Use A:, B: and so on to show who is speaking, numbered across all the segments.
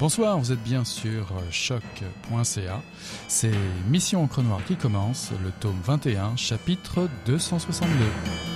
A: Bonsoir, vous êtes bien sur choc.ca. C'est Mission Encre Noire qui commence, le tome 21, chapitre 262.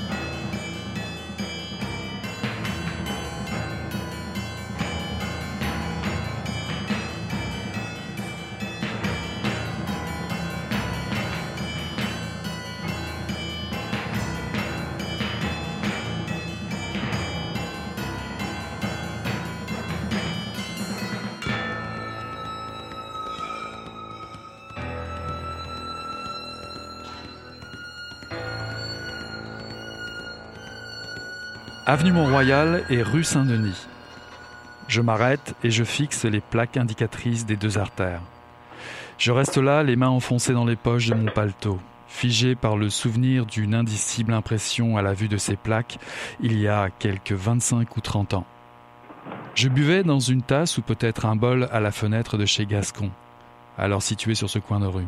A: Avenue Mont-Royal et rue Saint-Denis. Je m'arrête et je fixe les plaques indicatrices des deux artères. Je reste là, les mains enfoncées dans les poches de mon paletot, figé par le souvenir d'une indicible impression à la vue de ces plaques il y a quelques 25 ou 30 ans. Je buvais dans une tasse ou peut-être un bol à la fenêtre de chez Gascon, alors situé sur ce coin de rue.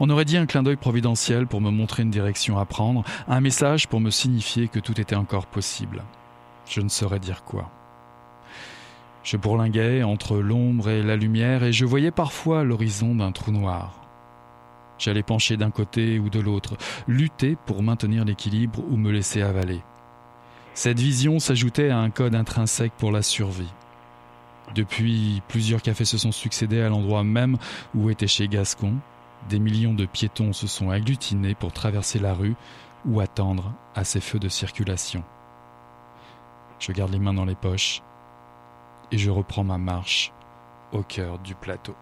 A: On aurait dit un clin d'œil providentiel pour me montrer une direction à prendre, un message pour me signifier que tout était encore possible. Je ne saurais dire quoi. Je bourlinguais entre l'ombre et la lumière et je voyais parfois l'horizon d'un trou noir. J'allais pencher d'un côté ou de l'autre, lutter pour maintenir l'équilibre ou me laisser avaler. Cette vision s'ajoutait à un code intrinsèque pour la survie. Depuis, plusieurs cafés se sont succédés à l'endroit même où était chez Gascon, des millions de piétons se sont agglutinés pour traverser la rue ou attendre à ces feux de circulation. Je garde les mains dans les poches et je reprends ma marche au cœur du plateau.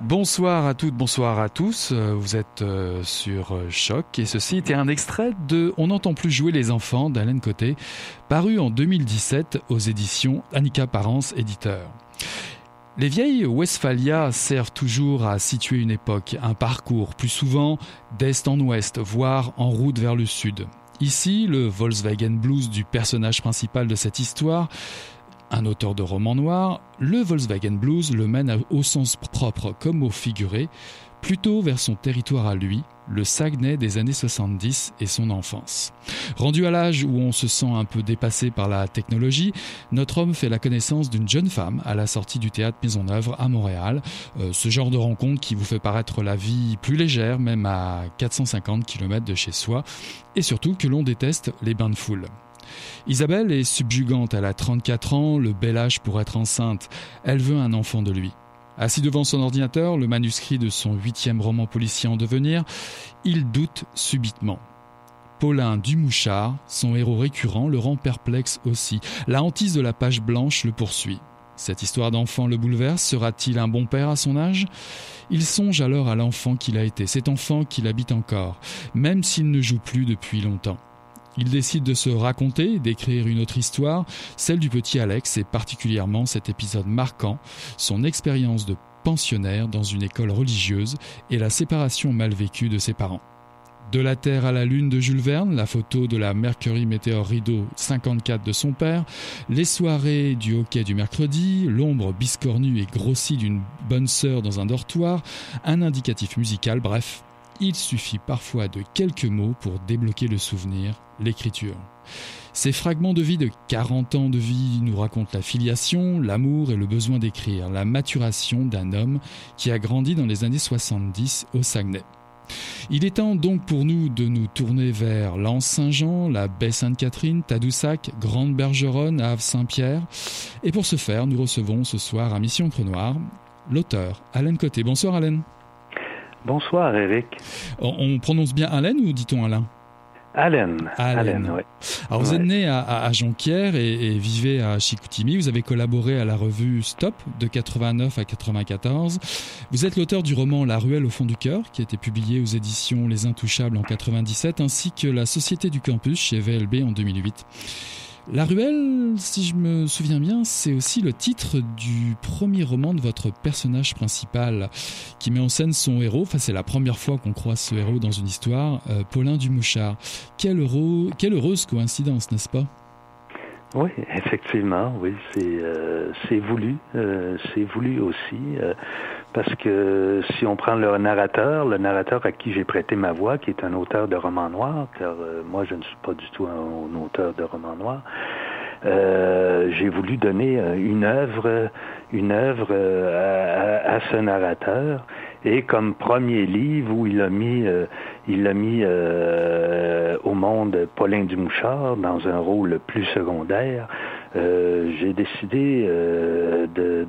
A: Bonsoir à toutes, bonsoir à tous. Vous êtes euh, sur euh, Choc et ceci était un extrait de On n'entend plus jouer les enfants d'Alain Côté, paru en 2017 aux éditions Annika Parence, éditeur. Les vieilles Westphalia servent toujours à situer une époque, un parcours, plus souvent d'est en ouest, voire en route vers le sud. Ici, le Volkswagen Blues du personnage principal de cette histoire, un auteur de roman noir, le Volkswagen Blues le mène au sens propre comme au figuré, plutôt vers son territoire à lui, le Saguenay des années 70 et son enfance. Rendu à l'âge où on se sent un peu dépassé par la technologie, notre homme fait la connaissance d'une jeune femme à la sortie du théâtre Maison-Œuvre à Montréal. Euh, ce genre de rencontre qui vous fait paraître la vie plus légère, même à 450 km de chez soi, et surtout que l'on déteste les bains de foule. Isabelle est subjugante, elle a 34 ans, le bel âge pour être enceinte, elle veut un enfant de lui. Assis devant son ordinateur, le manuscrit de son huitième roman policier en devenir, il doute subitement. Paulin Dumouchard, son héros récurrent, le rend perplexe aussi. La hantise de la page blanche le poursuit. Cette histoire d'enfant le bouleverse. Sera-t-il un bon père à son âge? Il songe alors à l'enfant qu'il a été, cet enfant qu'il habite encore, même s'il ne joue plus depuis longtemps. Il décide de se raconter, d'écrire une autre histoire, celle du petit Alex et particulièrement cet épisode marquant, son expérience de pensionnaire dans une école religieuse et la séparation mal vécue de ses parents. De la Terre à la Lune de Jules Verne, la photo de la Mercury Météor Rideau 54 de son père, les soirées du hockey du mercredi, l'ombre biscornue et grossie d'une bonne sœur dans un dortoir, un indicatif musical, bref, il suffit parfois de quelques mots pour débloquer le souvenir, l'écriture. Ces fragments de vie de 40 ans de vie nous racontent la filiation, l'amour et le besoin d'écrire, la maturation d'un homme qui a grandi dans les années 70 au Saguenay. Il est temps donc pour nous de nous tourner vers l'Anse Saint-Jean, la baie Sainte-Catherine, Tadoussac, Grande Bergeronne, Havre Saint-Pierre. Et pour ce faire, nous recevons ce soir à Mission Crenoir l'auteur Alain Côté. Bonsoir Alain.
B: Bonsoir Eric.
A: On prononce bien Alain ou dit-on Alain?
B: Alain. Alain, oui.
A: Alors vous êtes né à, Jonquière et, vivez à Chicoutimi. Vous avez collaboré à la revue Stop de 89 à 94. Vous êtes l'auteur du roman La ruelle au fond du cœur qui a été publié aux éditions Les Intouchables en 97 ainsi que La Société du campus chez VLB en 2008. La Ruelle, si je me souviens bien, c'est aussi le titre du premier roman de votre personnage principal qui met en scène son héros. Enfin, c'est la première fois qu'on croise ce héros dans une histoire, euh, Paulin Dumouchard. Quelle, heureuse coïncidence, n'est-ce pas?
B: Oui, effectivement, oui, c'est euh, voulu, euh, c'est voulu aussi. Parce que si on prend le narrateur, le narrateur à qui j'ai prêté ma voix, qui est un auteur de romans noirs, car euh, moi je ne suis pas du tout un, auteur de romans noirs, j'ai voulu donner une œuvre, une œuvre à, ce narrateur. Et comme premier livre où il a mis, il a mis au monde Paulin Dumouchard dans un rôle plus secondaire, j'ai décidé de,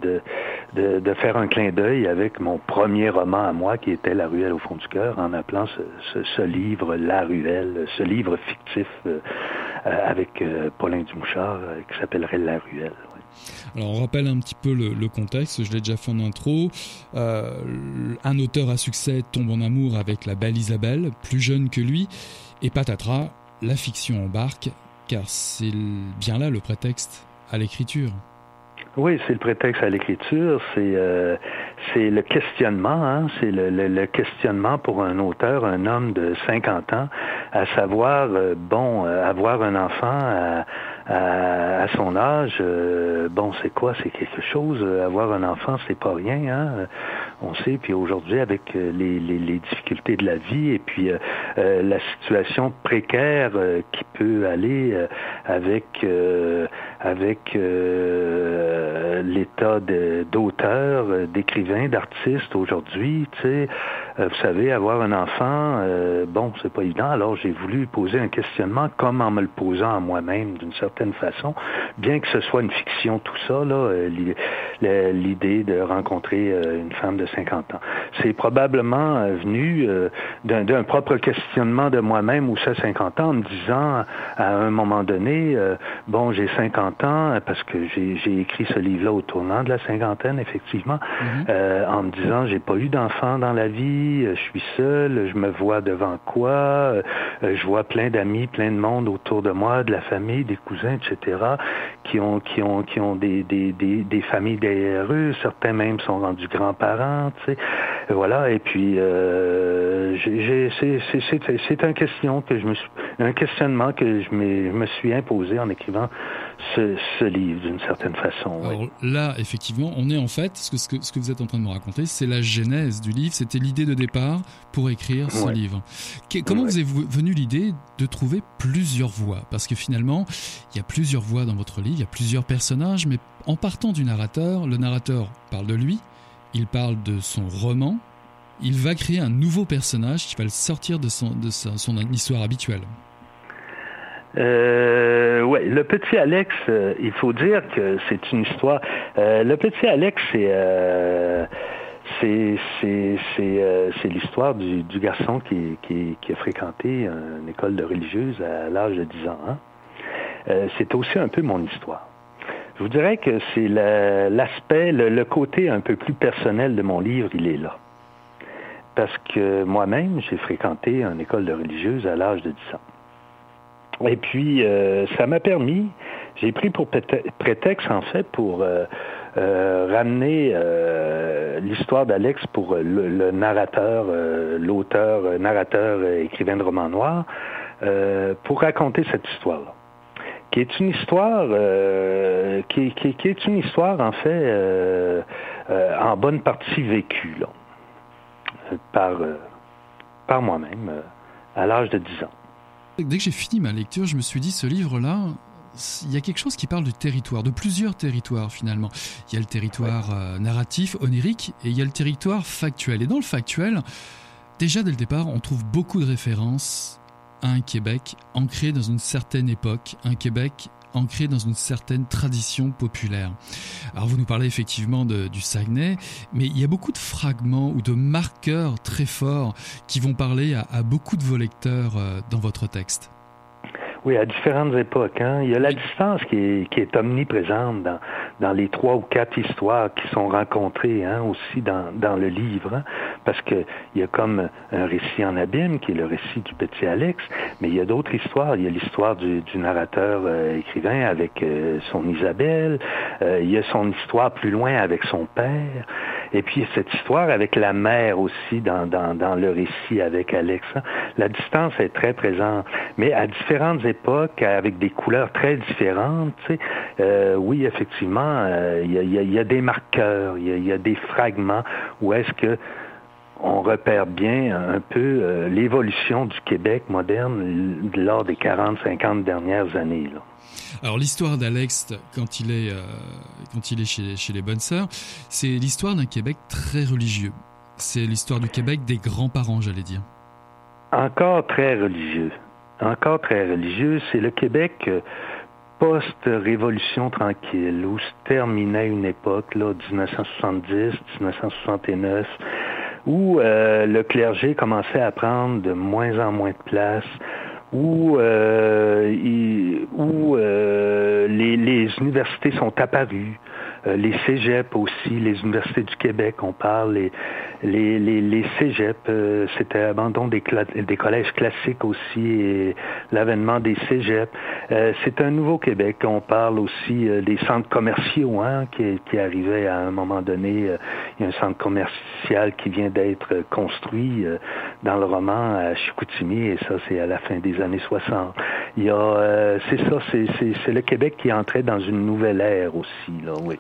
B: de, faire un clin d'œil avec mon premier roman à moi, qui était La ruelle au fond du cœur, en appelant ce, livre La ruelle, ce livre fictif euh, euh, avec euh, Paulin Dumouchard, qui s'appellerait La ruelle.
A: Alors on rappelle un petit peu le contexte, je l'ai déjà fait en intro. un auteur à succès tombe en amour avec la belle Isabelle, plus jeune que lui, et patatras, la fiction embarque, car c'est bien là le prétexte à l'écriture.
B: Oui, c'est le prétexte à l'écriture, c'est euh, c'est le questionnement, hein, c'est le, questionnement pour un auteur, un homme de 50 ans, à savoir, euh, bon, euh, avoir un enfant à, à, son âge, bon, c'est quoi? C'est quelque chose. Avoir un enfant, c'est pas rien, hein? On sait. Puis aujourd'hui, avec les, les, les, difficultés de la vie et puis la situation précaire qui peut aller avec avec l'état d'auteur, d'écrivain, d'artiste aujourd'hui. Tu euh, vous savez, avoir un enfant, euh, bon, c'est pas évident. Alors j'ai voulu poser un questionnement comme en me le posant à moi-même d'une certaine façon, bien que ce soit une fiction, tout ça, là, euh, l'idée de rencontrer une femme de 50 ans. C'est probablement venu d'un propre questionnement de moi-même où ça 50 ans, en me disant à un moment donné, bon, j'ai 50 ans parce que j'ai écrit ce livre-là au tournant de la cinquantaine, effectivement, mm-hmm. en me disant, j'ai pas eu d'enfant dans la vie, euh, je suis seul, je me vois devant quoi, euh, je vois plein d'amis, plein de monde autour de moi, de la famille, des cousins, etc., qui ont qui ont qui ont des des, des, des familles derrière eux, certains même sont rendus grands-parents, tu sais, voilà. Et puis euh, c'est un question que je me suis, un questionnement que je me suis imposé en écrivant ce, livre d'une certaine façon.
A: Alors là, effectivement, on est en fait, ce que, ce que, vous êtes en train de me raconter, c'est la genèse du livre, c'était l'idée de départ pour écrire ce livre. comment vous est venu l'idée de trouver plusieurs voix? Parce que finalement, il y a plusieurs voix dans votre livre, il y a plusieurs personnages, mais en partant du narrateur, le narrateur parle de lui, il parle de son roman, il va créer un nouveau personnage qui va le sortir de son, de son histoire habituelle.
B: Euh, ouais, le petit Alex, euh, il faut dire que c'est une histoire. Euh, le petit Alex, c'est euh, c'est c'est l'histoire du, garçon qui, qui, qui, a fréquenté une école de religieuse à l'âge de 10 ans. Hein. c'est aussi un peu mon histoire. Je vous dirais que c'est l'aspect, le, le, côté un peu plus personnel de mon livre, il est là. Parce que moi-même, j'ai fréquenté une école de religieuse à l'âge de 10 ans. Et puis, euh, ça m'a permis, j'ai pris pour prétexte, en fait, pour euh, euh, ramener l'histoire d'Alex pour le, narrateur, l'auteur, narrateur, écrivain de romans noirs, pour raconter cette histoire-là qui est une histoire qui, qui, est une histoire en fait en bonne partie vécue là, par, par moi-même à l'âge de 10 ans.
A: Dès que j'ai fini ma lecture, je me suis dit, ce livre-là, il y a quelque chose qui parle du territoire, de plusieurs territoires finalement. Il y a le territoire euh, narratif, onirique, et il y a le territoire factuel. Et dans le factuel, déjà dès le départ, on trouve beaucoup de références à un Québec ancré dans une certaine époque, un Québec ancré dans une certaine tradition populaire. Alors vous nous parlez effectivement du Saguenay, mais il y a beaucoup de fragments ou de marqueurs très forts qui vont parler à, beaucoup de vos lecteurs euh, dans votre texte.
B: Oui, à différentes époques. Hein. Il y a la distance qui est, omniprésente dans, les trois ou quatre histoires qui sont rencontrées hein, aussi dans, le livre. Hein. parce qu'il y a comme un récit en abîme qui est le récit du petit Alex, mais il y a d'autres histoires. Il y a l'histoire du, du, narrateur euh, écrivain avec euh, son Isabelle. Euh, il y a son histoire plus loin avec son père. Et puis cette histoire avec la mère aussi dans, le récit avec Alex. Hein. La distance est très présente, mais à différentes époques, avec des couleurs très différentes. Euh, oui, effectivement, euh, il y, a, des marqueurs, il y a, des fragments où est-ce que on repère bien un peu l'évolution du Québec moderne lors des 40-50 dernières années.
A: Alors l'histoire d'Alex quand il est quand il est chez, chez les bonnes sœurs, c'est l'histoire d'un Québec très religieux. C'est l'histoire du Québec des grands-parents, j'allais dire.
B: Encore très religieux. Encore très religieux. C'est le Québec post-révolution tranquille, où se terminait une époque, là, 1970, 1969, où euh, le clergé commençait à prendre de moins en moins de place, où, euh, euh, les, universités sont apparues, euh, les cégeps aussi, les universités du Québec, on parle, les, les, les, cégeps, euh, c'était abandon des, collèges classiques aussi et l'avènement des cégeps. Euh, c'est un nouveau Québec. On parle aussi des centres commerciaux hein, qui, arrivaient à un moment donné. il y a un centre commercial qui vient d'être construit dans le roman à Chicoutimi et ça c'est à la fin des années 60. Il y a, c'est ça, c'est le Québec qui entrait dans une nouvelle ère aussi, là, oui.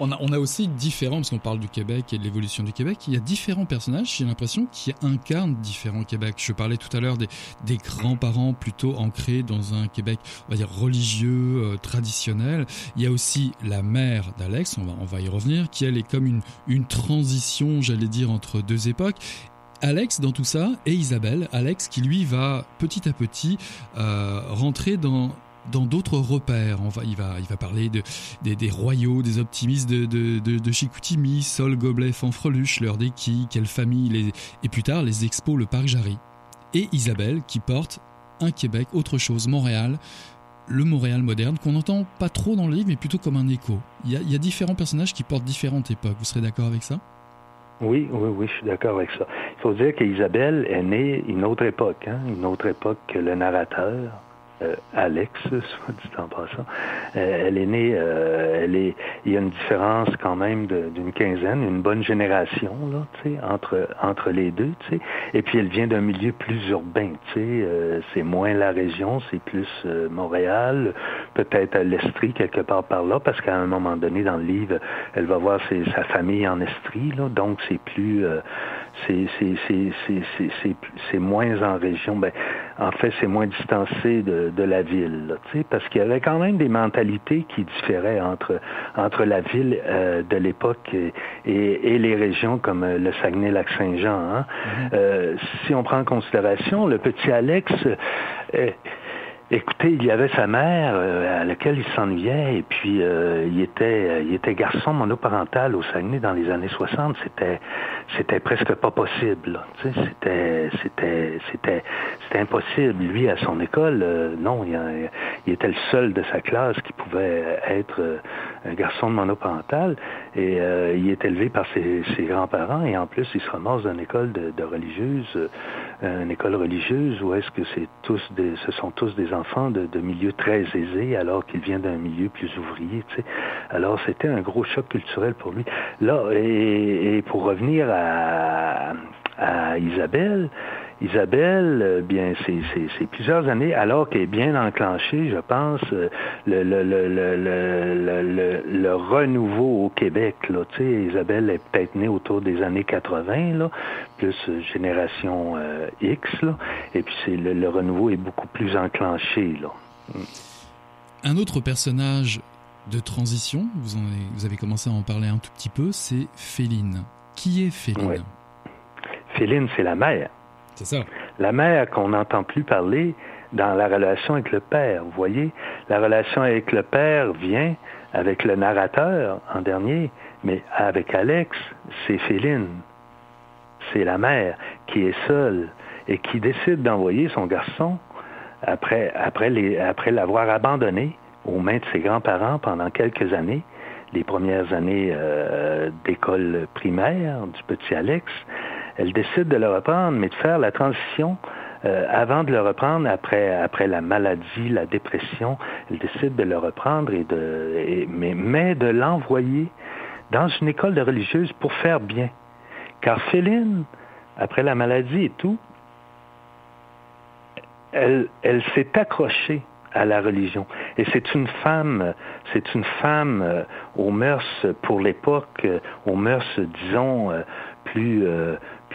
A: On a, on a aussi différents, parce qu'on parle du Québec et de l'évolution du Québec, il y a différents personnages, j'ai l'impression, qui incarnent différents Québec. Je parlais tout à l'heure des, des grands-parents plutôt ancrés dans un Québec, on va dire, religieux, euh, traditionnel. Il y a aussi la mère d'Alex, on va, on va y revenir, qui elle est comme une, une transition, j'allais dire, entre deux époques. Alex dans tout ça et Isabelle, Alex qui lui va petit à petit euh, rentrer dans dans d'autres repères. Il, va, parler de, des, royaux, des optimistes de, Chicoutimi, Sol, Gobelet, Fanfreluche, l'heure des qui, quelle famille, et plus tard les expos, le parc Jarry. Et Isabelle qui porte un Québec, autre chose, Montréal, le Montréal moderne, qu'on n'entend pas trop dans le livre, mais plutôt comme un écho. Il y a, il y a différents personnages qui portent différentes époques. Vous serez d'accord avec ça?
B: Oui, oui, oui, je suis d'accord avec ça. Il faut dire qu'Isabelle est née une autre époque, hein, une autre époque que le narrateur. Euh, Alex, soit dit en passant. Euh, elle est née, euh, elle est, il y a une différence quand même d'une quinzaine, une bonne génération là, entre entre les deux. Et puis elle vient d'un milieu plus urbain, sais. c'est moins la région, c'est plus Montréal, peut-être l'Estrie quelque part par là, parce qu'à un moment donné dans le livre, elle va voir sa famille en Estrie, là, donc c'est plus c'est moins en région. Ben, en fait, c'est moins distancé de, de la ville, là, parce qu'il y avait quand même des mentalités qui différaient entre, entre la ville euh, de l'époque et, et, les régions comme euh, le Saguenay-Lac-Saint-Jean. Hein. Mm-hmm. euh, si on prend en considération, le petit Alex... Euh, Écoutez, il y avait sa mère euh, à laquelle il s'ennuyait et puis euh, il était euh, il était garçon monoparental au Saguenay dans les années 60, c'était c'était presque pas possible. C'était c'était c'était c'était impossible. Lui à son école, non, il, il, était le seul de sa classe qui pouvait être un garçon monoparental et il est élevé par ses, ses grands-parents et en plus il se ramasse dans une école de, de religieuse, une école religieuse où est-ce que c'est tous des ce sont tous des enfants de, de milieux très aisés alors qu'il vient d'un milieu plus ouvrier. Tu sais. Alors c'était un gros choc culturel pour lui. Là, et, et pour revenir à, à Isabelle, Isabelle, euh, bien, c'est plusieurs années, alors qu'elle est bien enclenchée, je pense, euh, le, le, le, le, le renouveau au Québec. Là, Isabelle est peut-être née autour des années 80, là, plus euh, génération X, là, et puis c'est le, renouveau est beaucoup plus enclenché. Là.
A: Un autre personnage de transition, vous, en avez, vous avez commencé à en parler un tout petit peu, c'est Féline. Qui est Féline?
B: Féline, c'est la mère. La mère qu'on n'entend plus parler dans la relation avec le père. Vous voyez, la relation avec le père vient avec le narrateur en dernier, mais avec Alex, c'est Féline. C'est la mère qui est seule et qui décide d'envoyer son garçon après l'avoir abandonné aux mains de ses grands-parents pendant quelques années, les premières années euh, d'école primaire du petit Alex, elle décide de le reprendre, mais de faire la transition euh, avant de le reprendre après après la maladie, la dépression, elle décide de le reprendre et de mais, mais de l'envoyer dans une école de religieuse pour faire bien. Car Féline, après la maladie et tout, elle, elle s'est accrochée à la religion. Et c'est une femme, c'est une femme euh, aux mœurs pour l'époque, euh, aux mœurs, disons, plus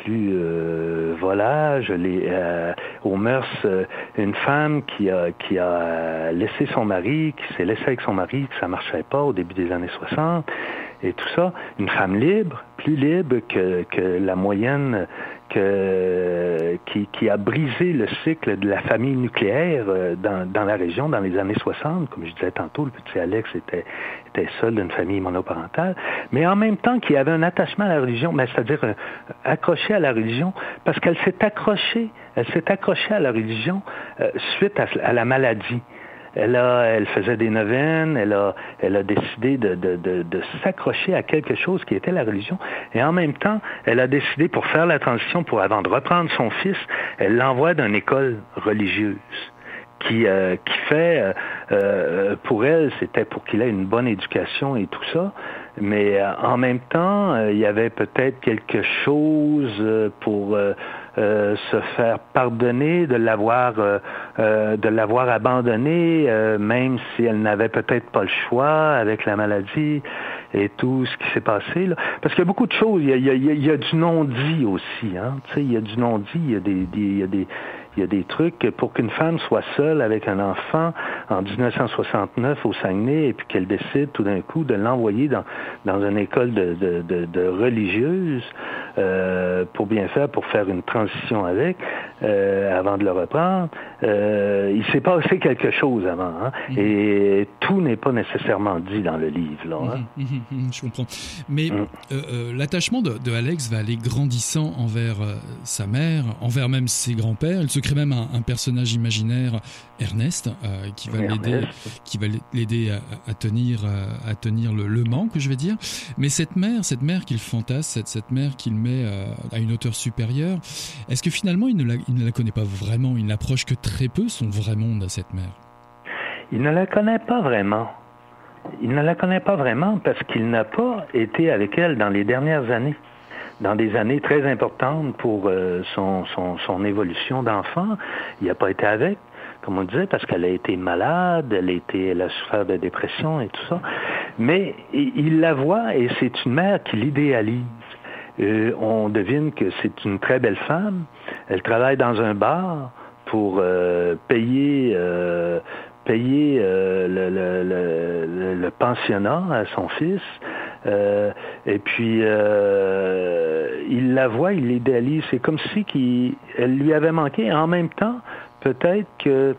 B: plus euh, volage, les, euh, aux mœurs, euh, une femme qui a, qui a laissé son mari, qui s'est laissée avec son mari, que ça marchait pas au début des années 60, et tout ça, une femme libre, plus libre que, que la moyenne que, qui, qui, a brisé le cycle de la famille nucléaire euh, dans, dans, la région dans les années 60. Comme je disais tantôt, le petit Alex était, était seul d'une famille monoparentale, mais en même temps qu'il avait un attachement à la religion, c'est-à-dire euh, accroché à la religion, parce qu'elle s'est accrochée, elle s'est accrochée à la religion euh, suite à la maladie. Elle, a, elle faisait des neuvaines, elle a, elle a décidé de, de, de, de s'accrocher à quelque chose qui était la religion. Et en même temps, elle a décidé, pour faire la transition, pour avant de reprendre son fils, elle l'envoie dans une école religieuse qui, euh, qui fait, euh, euh, pour elle, c'était pour qu'il ait une bonne éducation et tout ça. Mais euh, en même temps, euh, il y avait peut-être quelque chose pour euh, se faire pardonner de l'avoir euh, euh, de l'avoir abandonné, même si elle n'avait peut-être pas le choix avec la maladie et tout ce qui s'est passé. Là. Parce qu'il y a beaucoup de choses. Il y a, il y a, il y a du non-dit aussi. Hein? Tu sais, il y a du non-dit. Il y a des, il y a des il y a des trucs pour qu'une femme soit seule avec un enfant en 1969 au Saguenay et puis qu'elle décide tout d'un coup de l'envoyer dans, dans une école de, de, de, de religieuse euh, pour bien faire, pour faire une transition avec, euh, avant de le reprendre. Euh, il s'est passé quelque chose avant, hein? mm -hmm. et tout n'est pas nécessairement dit dans le livre. Là, hein?
A: mm -hmm, je comprends. Mais mm. euh, l'attachement de, de, Alex va aller grandissant envers sa mère, envers même ses grands-pères. Il se crée même un, un personnage imaginaire, Ernest, qui va l'aider, qui va l'aider à, à, tenir, à tenir le, le manque, je vais dire. Mais cette mère, cette mère qu'il fantasme, cette, cette mère qu'il met à une hauteur supérieure, est-ce que finalement il ne, la, il ne la connaît pas vraiment, il n'approche que très peu son vrai monde à cette mère
B: Il ne la connaît pas vraiment. Il ne la connaît pas vraiment parce qu'il n'a pas été avec elle dans les dernières années, dans des années très importantes pour euh, son évolution d'enfant. Il n'a pas été avec, comme on disait, parce qu'elle a été malade, elle, a été, elle a souffert de dépression et tout ça. Mais il la voit et c'est une mère qui l'idéalise. Euh, on devine que c'est une très belle femme. Elle travaille dans un bar pour euh, payer euh, payer euh, le, le, le, le, pensionnat à son fils. Euh, et puis il la voit, il l'idéalise. C'est comme si elle lui avait manqué. En même temps, peut-être que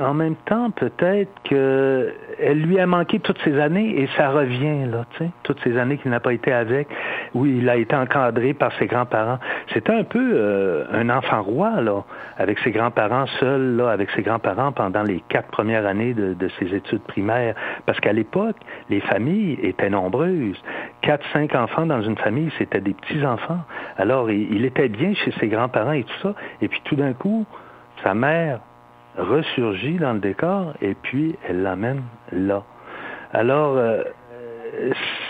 B: en même temps, peut-être qu'elle lui a manqué toutes ces années et ça revient, là, tu sais, toutes ces années qu'il n'a pas été avec, où il a été encadré par ses grands-parents. C'était un peu euh, un enfant roi, là, avec ses grands-parents seuls, là, avec ses grands-parents pendant les quatre premières années de, ses études primaires. Parce qu'à l'époque, les familles étaient nombreuses. Quatre, cinq enfants dans une famille, c'était des petits-enfants. Alors, il était bien chez ses grands-parents et tout ça. Et puis, tout d'un coup, sa mère ressurgit dans le décor et puis elle l'amène là. Alors, euh,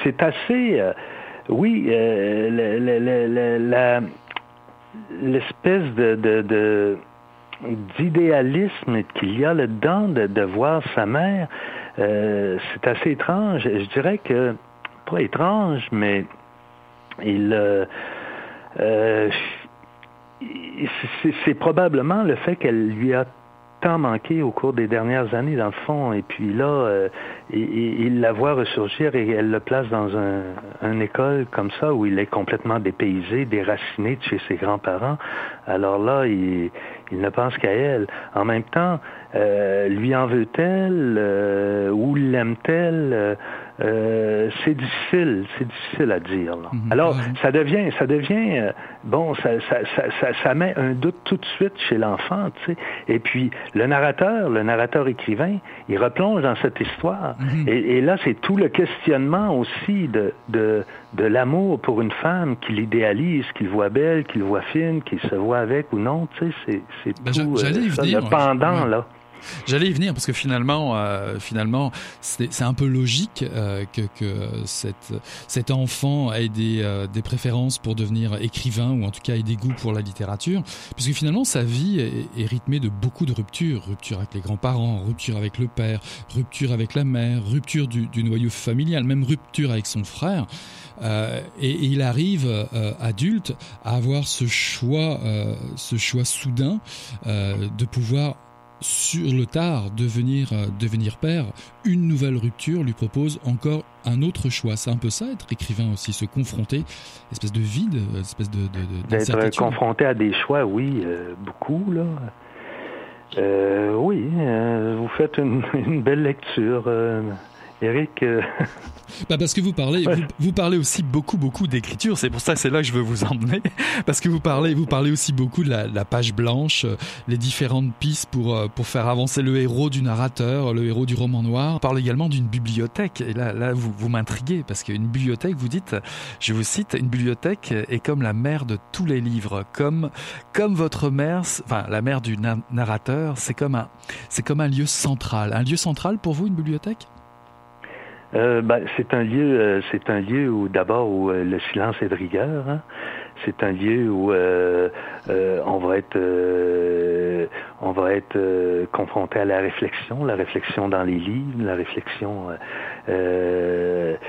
B: c'est assez, euh, oui, euh, l'espèce de, d'idéalisme qu'il y a là-dedans de, de, voir sa mère, c'est assez étrange. Je dirais que, pas étrange, mais il... C'est probablement le fait qu'elle lui a manqué au cours des dernières années, dans le fond. Et puis là, euh, il, il, la voit ressurgir et elle le place dans un, une école comme ça où il est complètement dépaysé, déraciné de chez ses grands-parents. Alors là, il, il ne pense qu'à elle. En même temps, euh, lui en veut-elle euh, ou l'aime-t-elle euh, c'est difficile, c'est difficile à dire. Là. -hmm. Alors, ça devient, ça devient, euh, bon, ça, ça, ça, ça, met un doute tout de suite chez l'enfant, tu sais. Et puis, le narrateur, le narrateur écrivain, il replonge dans cette histoire. Mm -hmm. et, et, là, c'est tout le questionnement aussi de, de, de l'amour pour une femme qu'il idéalise, qu'il voit belle, qu'il voit fine, qu'il se voit avec ou non, tu sais, c'est
A: ben
B: tout euh, ça, le pendant, ouais. là.
A: J'allais y venir parce que finalement, euh, finalement, c'est un peu logique euh, que, que cet enfant ait des, euh, des préférences pour devenir écrivain ou en tout cas ait des goûts pour la littérature, puisque finalement sa vie est, rythmée de beaucoup de ruptures, rupture avec les grands-parents, rupture avec le père, rupture avec la mère, rupture du, du noyau familial, même rupture avec son frère. Et, il arrive adulte à avoir ce choix, ce choix soudain de pouvoir sur le tard devenir devenir père, une nouvelle rupture lui propose encore un autre choix. C'est un peu ça, être écrivain aussi, se confronter, espèce de vide, espèce de,
B: d'être confronté à des choix, oui, beaucoup là. Euh, oui, euh, vous faites une, une belle lecture. Euh, Eric
A: bah Parce que vous parlez, vous, vous, parlez aussi beaucoup, beaucoup d'écriture. C'est pour ça que c'est là que je veux vous emmener. Parce que vous parlez, vous parlez aussi beaucoup de la, la page blanche, euh, les différentes pistes pour, euh, pour faire avancer le héros du narrateur, le héros du roman noir. On parle également d'une bibliothèque. Et là, là vous, vous m'intriguez parce qu'une bibliothèque, vous dites, je vous cite, une bibliothèque est comme la mère de tous les livres. Comme, comme votre mère, enfin, la mère du narrateur, c'est comme un, c'est comme un lieu central. Un lieu central pour vous, une bibliothèque?
B: Euh, ben, c'est un lieu, euh, c'est un lieu où d'abord où euh, le silence est de rigueur. Hein? C'est un lieu où euh, on va être, on va être confronté à la réflexion, la réflexion dans les livres, la réflexion. C'est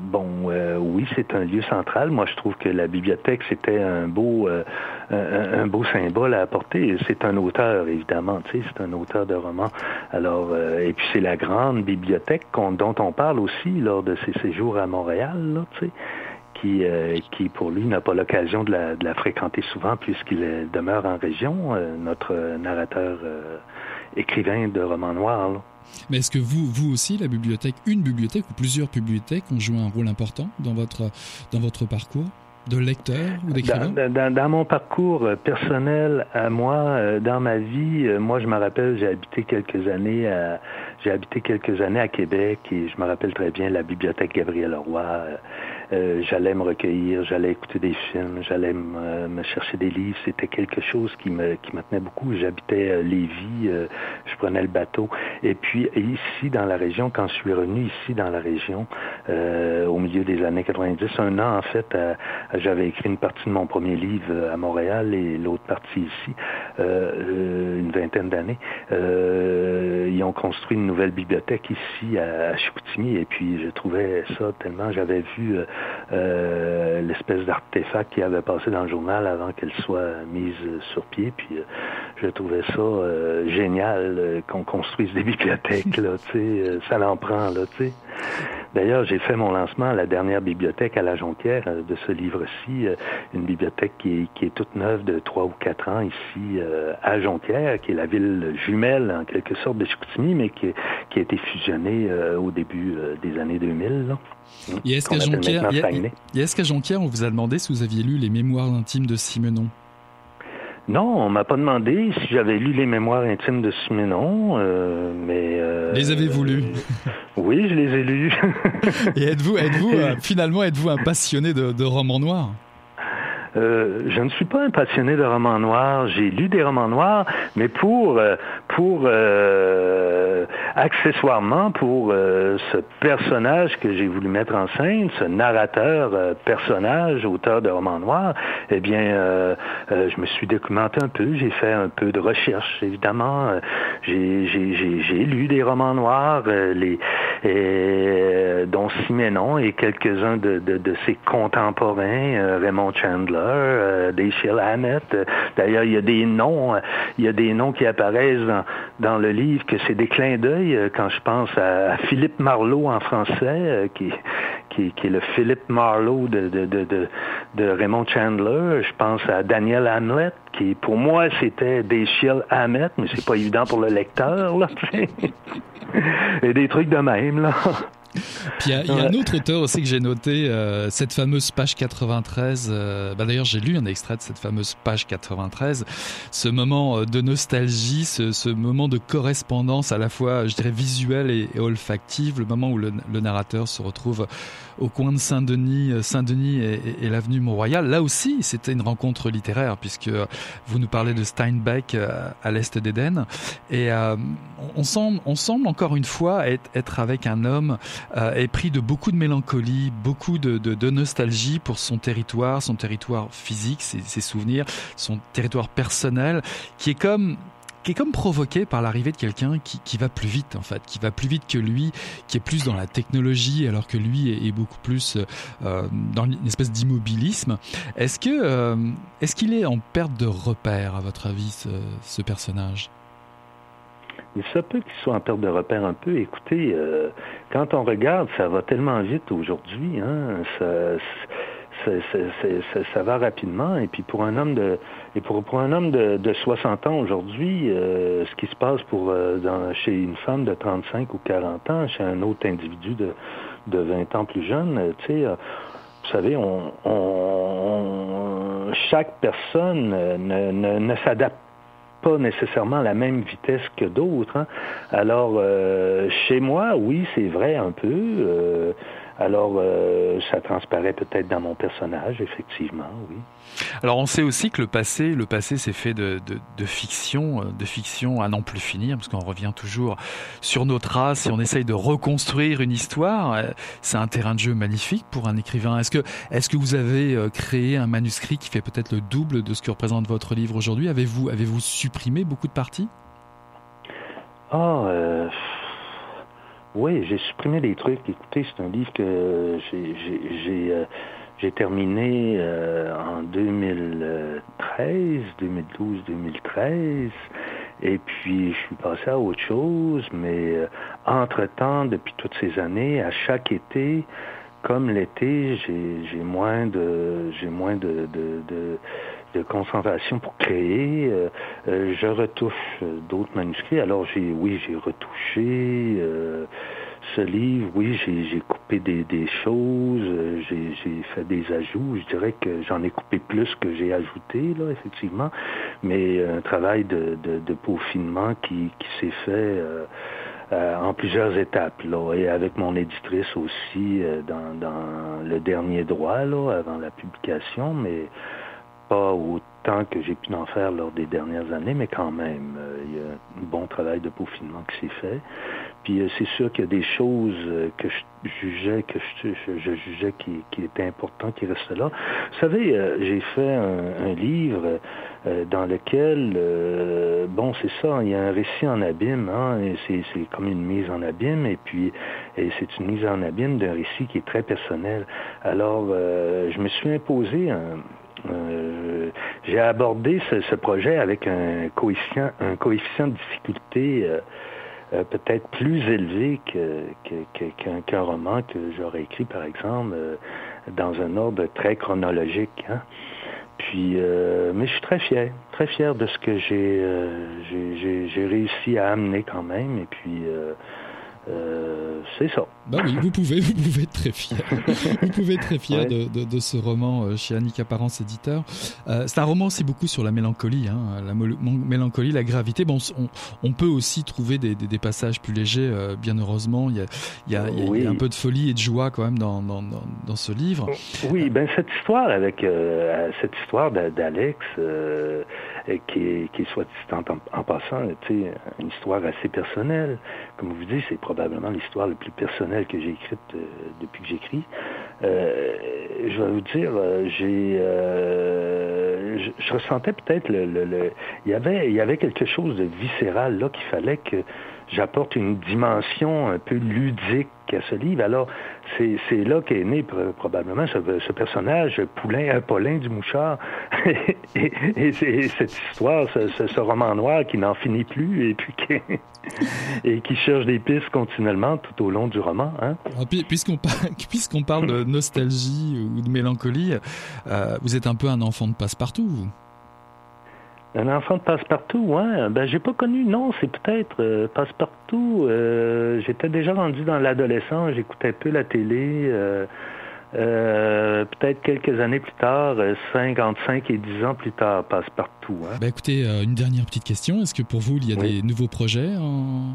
B: bon, oui, c'est un lieu central. Moi, je trouve que la bibliothèque c'était un beau, un, un, beau symbole à apporter. C'est un auteur évidemment, c'est un auteur de roman. Alors, et puis c'est la grande bibliothèque dont on parle aussi lors de ses séjours à Montréal, là, qui, euh, qui pour lui n'a pas l'occasion de la, fréquenter souvent puisqu'il demeure en région, euh, notre narrateur euh, écrivain de romans noirs. Là.
A: Mais est-ce que vous, vous aussi, la bibliothèque, une bibliothèque ou plusieurs bibliothèques ont joué un rôle important dans votre, dans votre parcours de lecteur ou d'écrivain?
B: dans, dans, dans, mon parcours personnel à moi, dans ma vie, moi je me rappelle, j'ai habité quelques années à, j'ai habité quelques années à Québec et je me rappelle très bien la bibliothèque Gabriel Roy. Euh, j'allais me recueillir, j'allais écouter des films, j'allais me, me, chercher des livres. C'était quelque chose qui me, qui me tenait beaucoup. J'habitais euh, Lévis, euh, je prenais le bateau. Et puis ici, dans la région, quand je suis revenu ici dans la région, euh, au milieu des années 90, un an en fait, j'avais écrit une partie de mon premier livre à Montréal et l'autre partie ici, une vingtaine d'années. ils ont construit une nouvelle bibliothèque ici à, Chicoutimi et puis je trouvais ça tellement, j'avais vu euh, l'espèce d'artefact qui avait passé dans le journal avant qu'elle soit mise sur pied. Puis euh, je trouvais ça euh, génial euh, qu'on construise des bibliothèques. Là, euh, ça l'en prend. Là, sais. D'ailleurs, j'ai fait mon lancement à la dernière bibliothèque à la Jonquière de ce livre-ci, une bibliothèque qui est, qui est, toute neuve de trois ou quatre ans ici à Jonquière, qui est la ville jumelle en quelque sorte de Chicoutimi, mais qui, qui a été fusionnée au début des années 2000. Là.
A: Et est-ce qu'à Jonquière, on vous a demandé si vous aviez lu les mémoires intimes de Simenon?
B: Non, on m'a pas demandé si j'avais lu les mémoires intimes de Simenon, euh, mais... Euh,
A: les avez-vous lus?
B: Oui, je les ai lus.
A: Et êtes-vous, êtes-vous euh, finalement, êtes-vous un passionné de, de romans noirs
B: euh, je ne suis pas un passionné de romans noirs. J'ai lu des romans noirs, mais pour euh, pour euh, accessoirement pour euh, ce personnage que j'ai voulu mettre en scène, ce narrateur euh, personnage, auteur de romans noirs, eh bien, je me suis documenté un peu. J'ai fait un peu de recherche, évidemment. J'ai j'ai lu des romans noirs, les et, dont Simenon et quelques-uns de, de, de, ses contemporains, Raymond Chandler euh, Dashiell Hammett. D'ailleurs, il y a des noms, euh, il y a des noms qui apparaissent dans, le livre que c'est des clins d'œil euh, quand je pense à, Philippe Marlowe en français, euh, qui, qui, est le Philippe Marlowe de, Raymond Chandler. Je pense à Daniel Hamlet, qui pour moi c'était Dashiell Hammett, mais c'est pas évident pour le lecteur, là, et des trucs de même, là.
A: Puis il y, a un autre auteur aussi que j'ai noté, euh, cette fameuse page 93. Euh, bah D'ailleurs, j'ai lu un extrait de cette fameuse page 93. Ce moment euh, de nostalgie, ce, ce, moment de correspondance à la fois, je dirais, visuelle et, olfactive, le moment où le, le narrateur se retrouve au coin de Saint-Denis, euh, Saint-Denis et, l'avenue Mont-Royal. Là aussi, c'était une rencontre littéraire puisque vous nous parlez de Steinbeck euh, à l'est d'Éden et euh, on semble, encore une fois être, avec un homme euh, épris de beaucoup de mélancolie, beaucoup de, nostalgie pour son territoire, son territoire physique, ses souvenirs, son territoire personnel, qui est comme qui est comme provoqué par l'arrivée de quelqu'un qui, qui, va plus vite en fait, qui va plus vite que lui, qui est plus dans la technologie alors que lui est, est beaucoup plus euh, dans une espèce d'immobilisme. Est-ce que euh, est-ce qu'il est en perte de repère à votre avis ce, ce personnage?
B: Il se peut qu'il soit en perte de repère un peu. Écoutez, euh, quand on regarde, ça va tellement vite aujourd'hui. Hein, ça, ça, va rapidement. Et puis pour un homme de et pour, pour un homme de, de 60 ans aujourd'hui, euh, ce qui se passe pour euh, dans, chez une femme de 35 ou 40 ans, chez un autre individu de, de 20 ans plus jeune, euh, tu sais, vous savez, on, on, chaque personne ne, ne, ne s'adapte pas nécessairement à la même vitesse que d'autres. Hein. Alors, chez moi, oui, c'est vrai un peu. Alors, euh, ça transparaît peut-être dans mon personnage, effectivement, oui.
A: Alors, on sait aussi que le passé, le passé, c'est fait de, de, de, fiction, euh, de fiction à n'en plus finir, parce qu'on revient toujours sur nos traces et on essaye de reconstruire une histoire. Euh, c'est un terrain de jeu magnifique pour un écrivain. Est-ce que, est-ce que vous avez créé un manuscrit qui fait peut-être le double de ce que représente votre livre aujourd'hui? Avez-vous, avez-vous supprimé beaucoup de parties?
B: Ah. Oh, oui, j'ai supprimé des trucs. Écoutez, c'est un livre que j'ai euh, j'ai terminé euh, en 2013, 2012, 2013. Et puis, je suis passé à autre chose. Mais euh, entre-temps, depuis toutes ces années, à chaque été, comme l'été, j'ai moins de j'ai moins de, de, de de concentration pour créer. Euh, euh, je retouche euh, d'autres manuscrits. Alors j'ai, oui, j'ai retouché ce livre. Oui, j'ai coupé des, des choses. j'ai fait des ajouts. Je dirais que j'en ai coupé plus que j'ai ajouté là, effectivement. Mais un travail de, de, de peaufinement qui, qui s'est fait. en plusieurs étapes, là, et avec mon éditrice aussi dans, dans le dernier droit, là, avant la publication, mais pas autant que j'ai pu en faire lors des dernières années, mais quand même, euh, il y a un bon travail de peaufinement qui s'est fait. Puis euh, c'est sûr qu'il y a des choses euh, que je jugeais, que je, je, jugeais qui, qui étaient importantes, qui restent là. Vous savez, j'ai fait un, livre dans lequel, bon, c'est ça, il y a un récit en abîme, hein, c'est, comme une mise en abîme, et puis c'est une mise en abîme d'un récit qui est très personnel. Alors, je me suis imposé un euh, j'ai abordé ce, projet avec un coefficient, un coefficient de difficulté euh, euh peut-être plus élevé qu'un roman que j'aurais écrit, par exemple, dans un ordre très chronologique. Hein. Puis, mais je suis très fier, très fier de ce que j'ai j'ai réussi à amener quand même. Et puis, euh, c'est ça.
A: Bah oui, vous pouvez, vous pouvez être très fier. vous pouvez être très fier de, de, de, ce roman euh, chez Annick Apparence éditeur. Euh, c'est un roman aussi beaucoup sur la mélancolie, hein, la mélancolie, la gravité. Bon, on, on peut aussi trouver des, des, des, passages plus légers, euh, bien heureusement. Il y a, il y a, il y a un peu de folie et de joie quand même dans, dans, dans, dans ce livre.
B: Oui, ben cette histoire avec cette histoire d'Alex qui est, qui est soit en, en passant, une histoire assez personnelle. Comme vous dites, c'est probablement l'histoire la plus personnelle que j'ai écrite euh, depuis que j'écris. Euh, je vais vous dire, euh, j'ai, euh, je, je, ressentais peut-être le, le, le, il y avait, il y avait quelque chose de viscéral là qu'il fallait que j'apporte une dimension un peu ludique à ce livre. Alors, c'est, là qu'est né probablement ce, personnage, Poulain, Paulin du Mouchard, et, et, et, cette histoire, ce, ce, roman noir qui n'en finit plus et qui, cherche des pistes continuellement tout au long du roman. Hein?
A: Puisqu'on, parle, puisqu'on parle de nostalgie ou de mélancolie, euh, vous êtes un peu un enfant de passe-partout, vous
C: Un enfant de passe-partout, ouais. Ben, j'ai pas connu, non, c'est peut-être euh, passe-partout. Euh, j'étais déjà rendu dans l'adolescence, j'écoutais peu la télé. Euh, peut-être quelques années plus tard, 55 et 10 ans plus tard, passe-partout. Hein.
A: Ben, écoutez, une dernière petite question. Est-ce que pour vous, il y a des nouveaux projets en...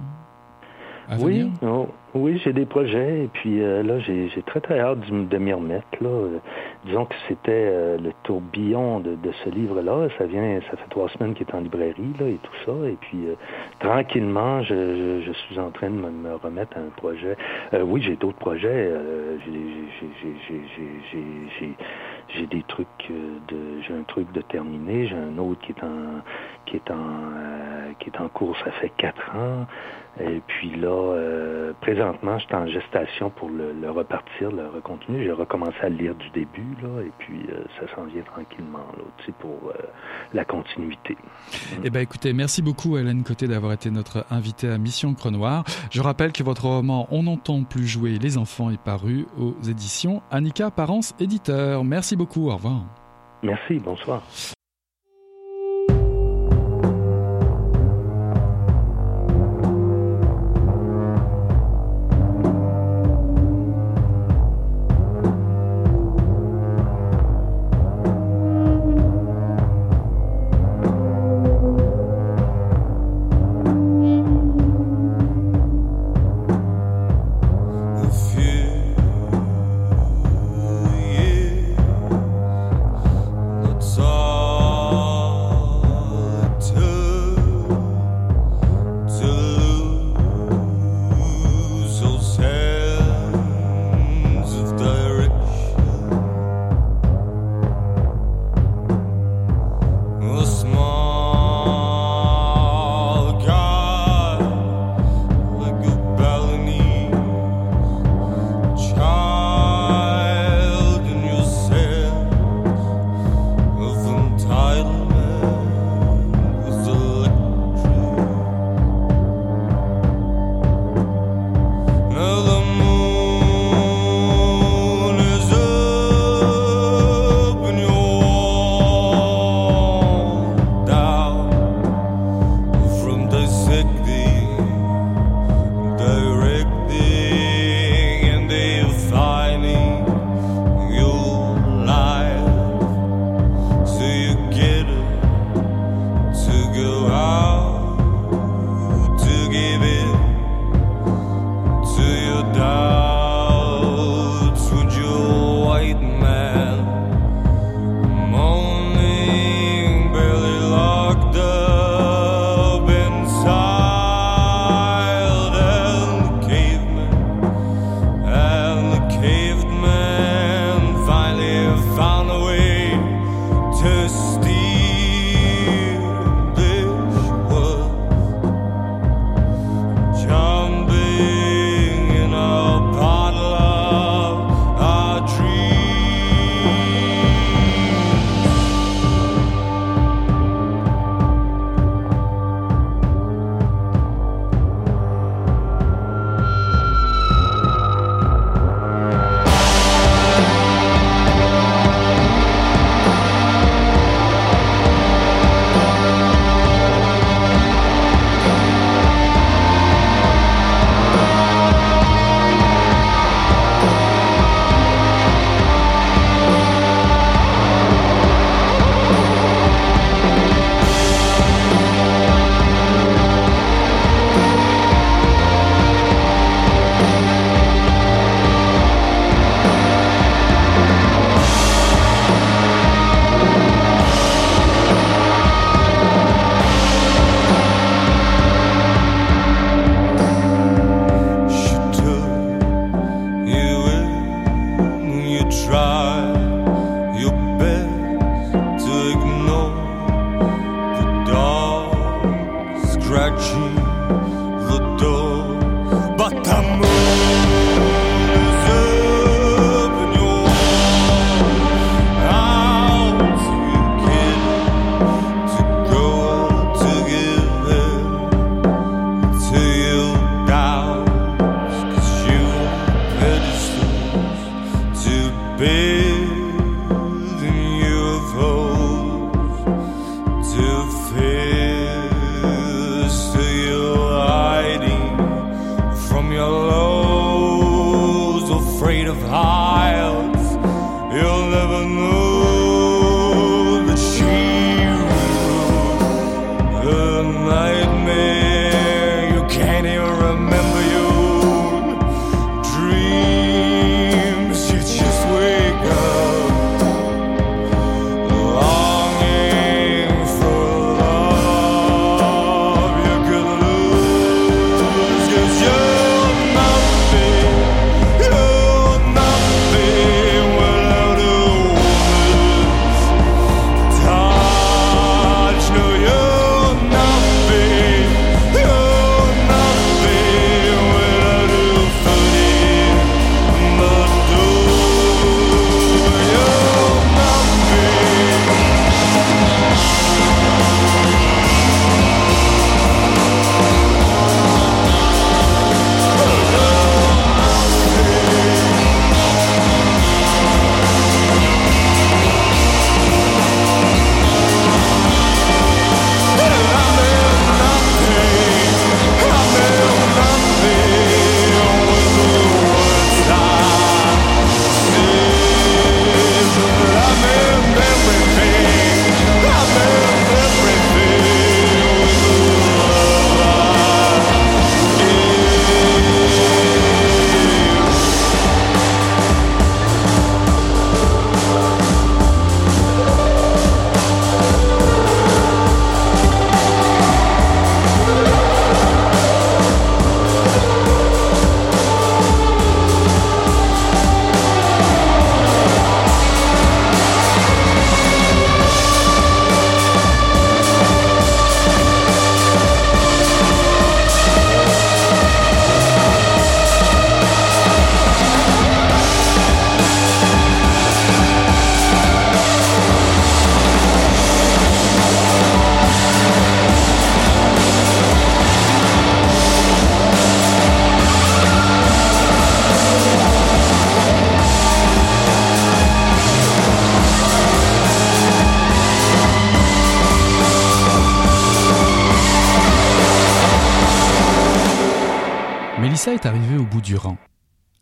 A: à
C: oui, oh, oui, j'ai des projets et puis euh, là, j'ai très très hâte de m'y remettre. Là. disons que c'était euh, le tourbillon de, de ce livre-là. Ça vient, ça fait trois semaines qu'il est en librairie là et tout ça. Et puis euh, tranquillement, je, je, suis en train de me, remettre à un projet. oui, j'ai d'autres projets. j'ai des trucs de, j'ai un truc de terminé. J'ai un autre qui est en qui est en qui est en cours. Ça fait quatre ans. Et puis là, présentement présentement, je suis en gestation pour le, repartir, le recontinuer. J'ai recommencé à le lire du début, là, et puis euh, ça s'en vient tranquillement, là, pour euh, la continuité.
A: Eh bien, écoutez, merci beaucoup, Hélène Côté, d'avoir été notre invitée à Mission Crenoir. Je rappelle que votre roman On n'entend plus jouer les enfants est paru aux éditions Annika Parence Éditeur. Merci beaucoup, au revoir.
C: Merci, bonsoir.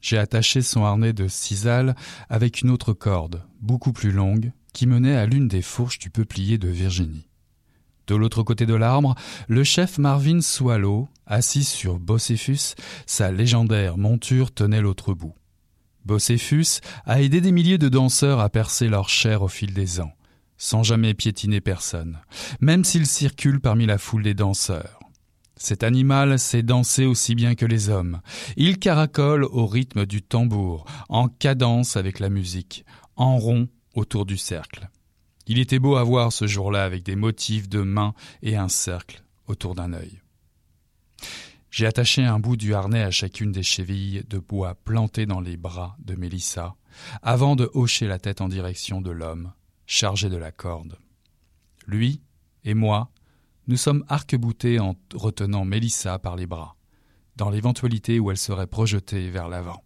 A: J'ai attaché son harnais de cisale avec une autre corde, beaucoup plus longue, qui menait à l'une des fourches du peuplier de Virginie. De l'autre côté de l'arbre, le chef Marvin Swallow, assis sur Bocephus, sa légendaire monture tenait l'autre bout. Bocephus a aidé des milliers de danseurs à percer leur chair au fil des ans, sans jamais piétiner personne, même s'il circule parmi la foule des danseurs. Cet animal sait danser aussi bien que les hommes. Il caracole au rythme du tambour, en cadence avec la musique, en rond autour du cercle. Il était beau à voir ce jour-là avec des motifs de mains et un cercle autour d'un œil. J'ai attaché un bout du harnais à chacune des chevilles de bois plantées dans les bras de Mélissa, avant de hocher la tête en direction de l'homme, chargé de la corde. Lui et moi, nous sommes arc-boutés en retenant Mélissa par les bras, dans l'éventualité où elle serait projetée vers l'avant.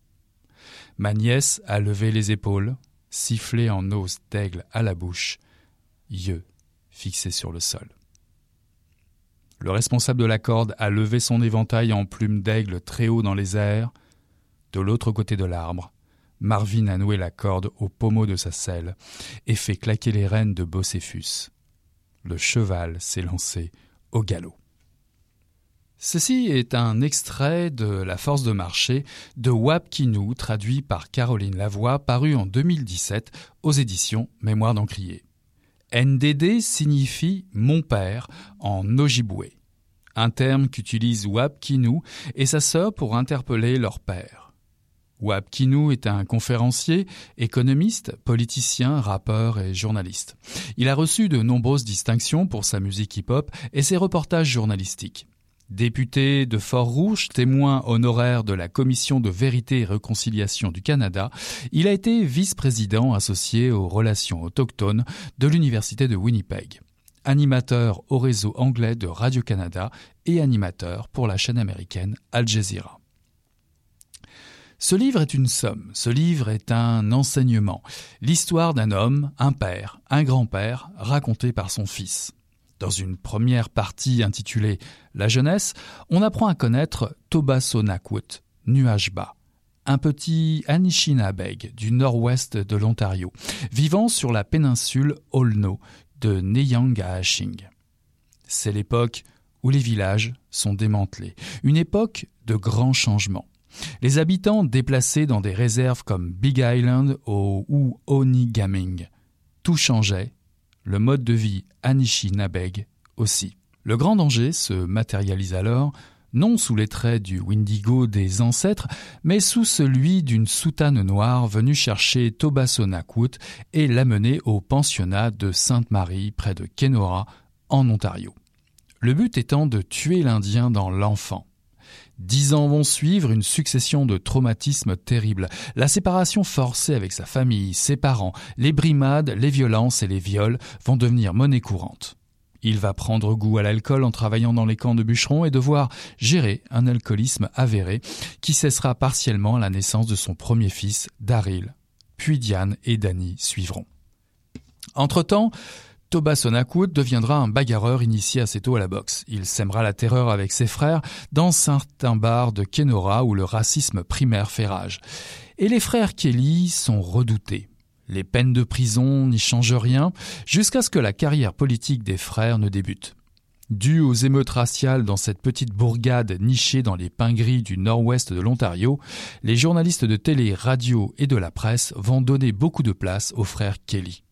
A: Ma nièce a levé les épaules, sifflé en os d'aigle à la bouche, yeux fixés sur le sol. Le responsable de la corde a levé son éventail en plumes d'aigle très haut dans les airs. De l'autre côté de l'arbre, Marvin a noué la corde au pommeau de sa selle et fait claquer les rênes de Bocephus. Le cheval s'est lancé au galop. Ceci est un extrait de La force de marché de Wap Kinou, traduit par Caroline Lavoie, paru en 2017 aux éditions Mémoire d'Encrier. NDD signifie mon père en Ojibwe, un terme qu'utilise Wap Kinou et sa sœur pour interpeller leur père. Wap Kinou est un conférencier, économiste, politicien, rappeur et journaliste. Il a reçu de nombreuses distinctions pour sa musique hip-hop et ses reportages journalistiques. Député de Fort-Rouge, témoin honoraire de la Commission de vérité et réconciliation du Canada, il a été vice-président associé aux relations autochtones de l'Université de Winnipeg, animateur au réseau anglais de Radio-Canada et animateur pour la chaîne américaine Al Jazeera. Ce livre est une somme, ce livre est un enseignement, l'histoire d'un homme, un père, un grand-père, raconté par son fils. Dans une première partie intitulée La jeunesse, on apprend à connaître Toba Sonakwut, Nuage bas, un petit Anishinabeg du nord-ouest de l'Ontario, vivant sur la péninsule Olno de Neyangahashing. C'est l'époque où les villages sont démantelés, une époque de grands changements. Les habitants déplacés dans des réserves comme Big Island ou Onigaming. Tout changeait, le mode de vie Anishinabeg aussi. Le grand danger se matérialise alors non sous les traits du Windigo des ancêtres, mais sous celui d'une soutane noire venue chercher Tobasonakwood et l'amener au pensionnat de Sainte-Marie près de Kenora, en Ontario. Le but étant de tuer l'Indien dans l'enfant. Dix ans vont suivre une succession de traumatismes terribles. La séparation forcée avec sa famille, ses parents, les brimades, les violences et les viols vont devenir monnaie courante. Il va prendre goût à l'alcool en travaillant dans les camps de bûcherons et devoir gérer un alcoolisme avéré qui cessera partiellement à la naissance de son premier fils, Daryl. Puis Diane et Danny suivront. Entre-temps, Toba Sonakwood deviendra un bagarreur initié assez tôt à la boxe. Il sèmera la terreur avec ses frères dans certains bars de Kenora où le racisme primaire fait rage. Et les frères Kelly sont redoutés. Les peines de prison n'y changent rien jusqu'à ce que la carrière politique des frères ne débute. Dû aux émeutes raciales dans cette petite bourgade nichée dans les pins gris du nord-ouest de l'Ontario, les journalistes de télé, radio et de la presse vont donner beaucoup de place aux frères Kelly.